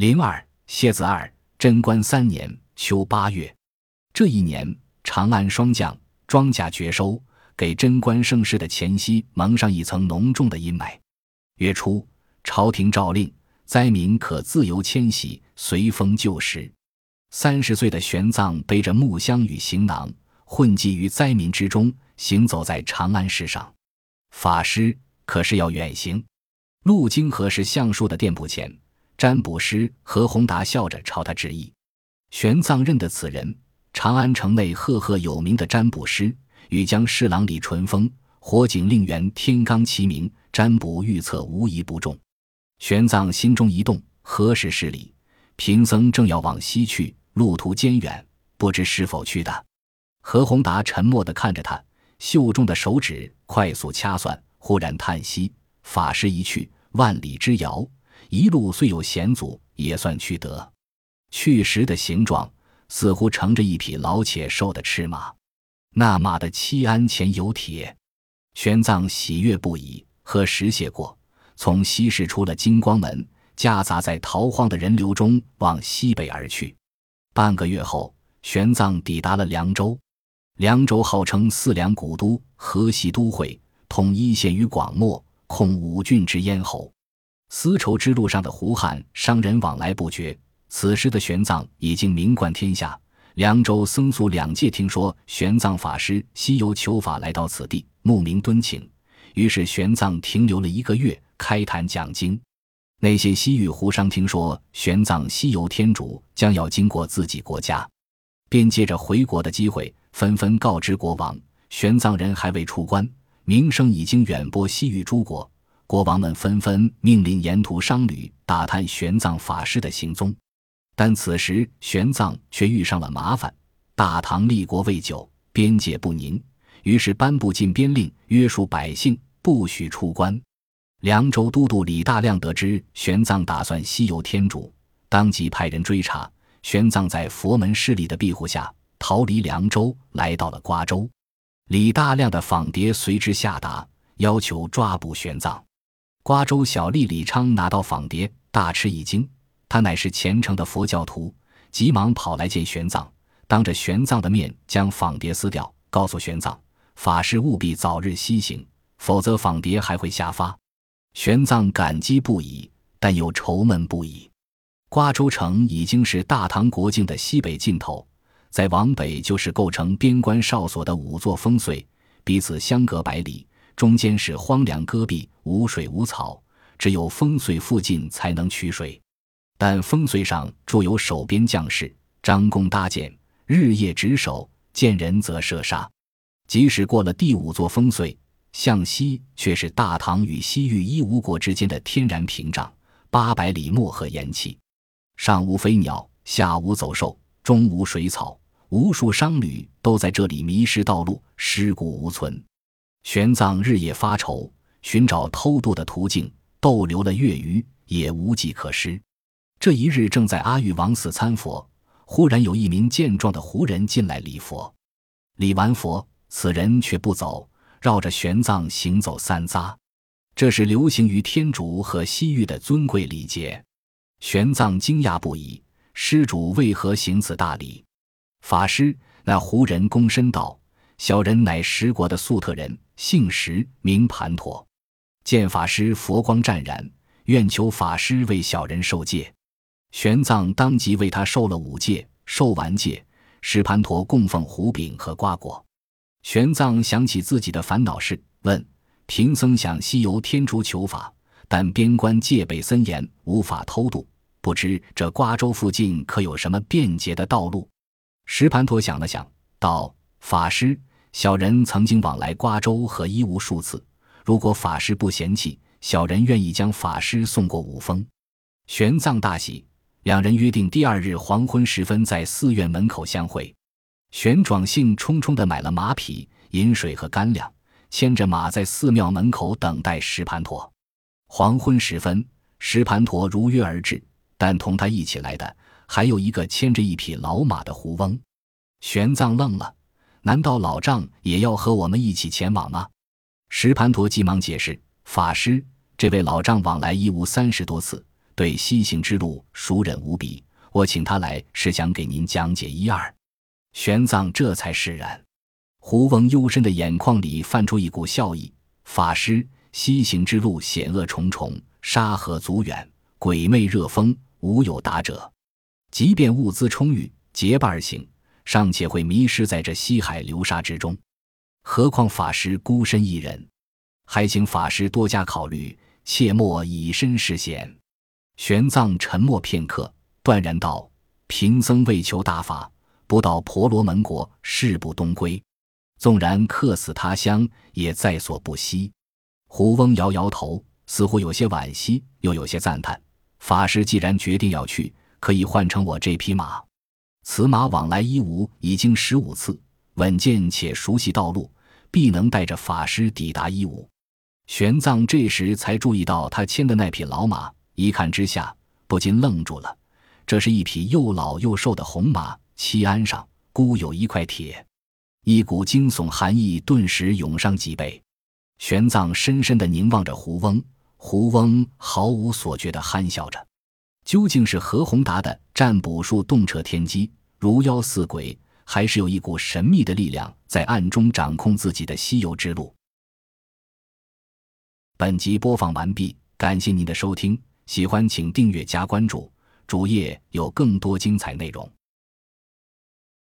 零二蝎子二贞观三年秋八月，这一年长安霜降，庄稼绝收，给贞观盛世的前夕蒙上一层浓重的阴霾。月初，朝廷诏令灾民可自由迁徙，随风就食。三十岁的玄奘背着木箱与行囊，混迹于灾民之中，行走在长安市上。法师可是要远行。路经何氏橡树的店铺前，占卜师何宏达笑着朝他致意。玄奘认得此人，长安城内赫赫有名的占卜师，与江侍郎李淳风、火警令员天罡齐名，占卜预测无一不中。玄奘心中一动，何时是礼？贫僧正要往西去，路途艰远，不知是否去的。何宏达沉默地看着他，袖中的手指快速掐算，忽然叹息。法师一去，万里之遥，一路虽有险阻，也算去得。去时的形状，似乎乘着一匹老且瘦的赤马，那马的七鞍前有铁。玄奘喜悦不已，喝石谢过，从西市出了金光门，夹杂在逃荒的人流中往西北而去。半个月后，玄奘抵达了凉州。凉州号称四梁古都、河西都会，统一县于广漠。控五郡之咽喉，丝绸之路上的胡汉商人往来不绝。此时的玄奘已经名冠天下，凉州僧俗两界听说玄奘法师西游求法来到此地，慕名敦请。于是玄奘停留了一个月，开坛讲经。那些西域胡商听说玄奘西游天竺将要经过自己国家，便借着回国的机会，纷纷告知国王，玄奘人还未出关。名声已经远播西域诸国，国王们纷纷命令沿途商旅打探玄奘法师的行踪。但此时玄奘却遇上了麻烦。大唐立国未久，边界不宁，于是颁布禁边令，约束百姓不许出关。凉州都督李大亮得知玄奘打算西游天竺，当即派人追查。玄奘在佛门势力的庇护下，逃离凉州，来到了瓜州。李大亮的访谍随之下达，要求抓捕玄奘。瓜州小吏李昌拿到访碟，大吃一惊。他乃是虔诚的佛教徒，急忙跑来见玄奘，当着玄奘的面将访碟撕掉，告诉玄奘：“法师务必早日西行，否则访碟还会下发。”玄奘感激不已，但又愁闷不已。瓜州城已经是大唐国境的西北尽头。再往北就是构成边关哨所的五座烽燧，彼此相隔百里，中间是荒凉戈壁，无水无草，只有烽燧附近才能取水。但烽燧上驻有守边将士，张弓搭箭，日夜值守，见人则射杀。即使过了第五座烽燧，向西却是大唐与西域一吴国之间的天然屏障，八百里漠河延气，上无飞鸟，下无走兽，中无水草。无数商旅都在这里迷失道路，尸骨无存。玄奘日夜发愁，寻找偷渡的途径，逗留了月余，也无计可施。这一日，正在阿育王寺参佛，忽然有一名健壮的胡人进来礼佛。礼完佛，此人却不走，绕着玄奘行走三匝。这是流行于天竺和西域的尊贵礼节。玄奘惊讶不已，施主为何行此大礼？法师，那胡人躬身道：“小人乃十国的粟特人，姓石，名盘陀。见法师佛光湛然，愿求法师为小人受戒。”玄奘当即为他受了五戒。受完戒，石盘陀供奉胡饼和瓜果。玄奘想起自己的烦恼事，问：“贫僧想西游天竺求法，但边关戒备森严，无法偷渡，不知这瓜州附近可有什么便捷的道路？”石盘陀想了想，道：“法师，小人曾经往来瓜州和伊吾数次，如果法师不嫌弃，小人愿意将法师送过五峰。”玄奘大喜，两人约定第二日黄昏时分在寺院门口相会。玄奘兴冲冲地买了马匹、饮水和干粮，牵着马在寺庙门口等待石盘陀。黄昏时分，石盘陀如约而至，但同他一起来的。还有一个牵着一匹老马的胡翁，玄奘愣了，难道老丈也要和我们一起前往吗？石盘陀急忙解释：“法师，这位老丈往来一无三十多次，对西行之路熟稔无比。我请他来是想给您讲解一二。玄奘这才释然。胡翁幽深的眼眶里泛出一股笑意。法师，西行之路险恶重重，沙河阻远，鬼魅热风，无有达者。即便物资充裕，结伴而行，尚且会迷失在这西海流沙之中。何况法师孤身一人，还请法师多加考虑，切莫以身试险。玄奘沉默片刻，断然道：“贫僧为求大法，不到婆罗门国，誓不东归。纵然客死他乡，也在所不惜。”胡翁摇摇头，似乎有些惋惜，又有些赞叹：“法师既然决定要去，可以换成我这匹马。此马往来伊吾已经十五次，稳健且熟悉道路。”必能带着法师抵达伊吾。玄奘这时才注意到他牵的那匹老马，一看之下不禁愣住了。这是一匹又老又瘦的红马，漆鞍上孤有一块铁，一股惊悚寒意顿时涌上脊背。玄奘深深地凝望着胡翁，胡翁毫无所觉地憨笑着。究竟是何宏达的占卜术洞彻天机，如妖似鬼？还是有一股神秘的力量在暗中掌控自己的西游之路。本集播放完毕，感谢您的收听，喜欢请订阅加关注，主页有更多精彩内容。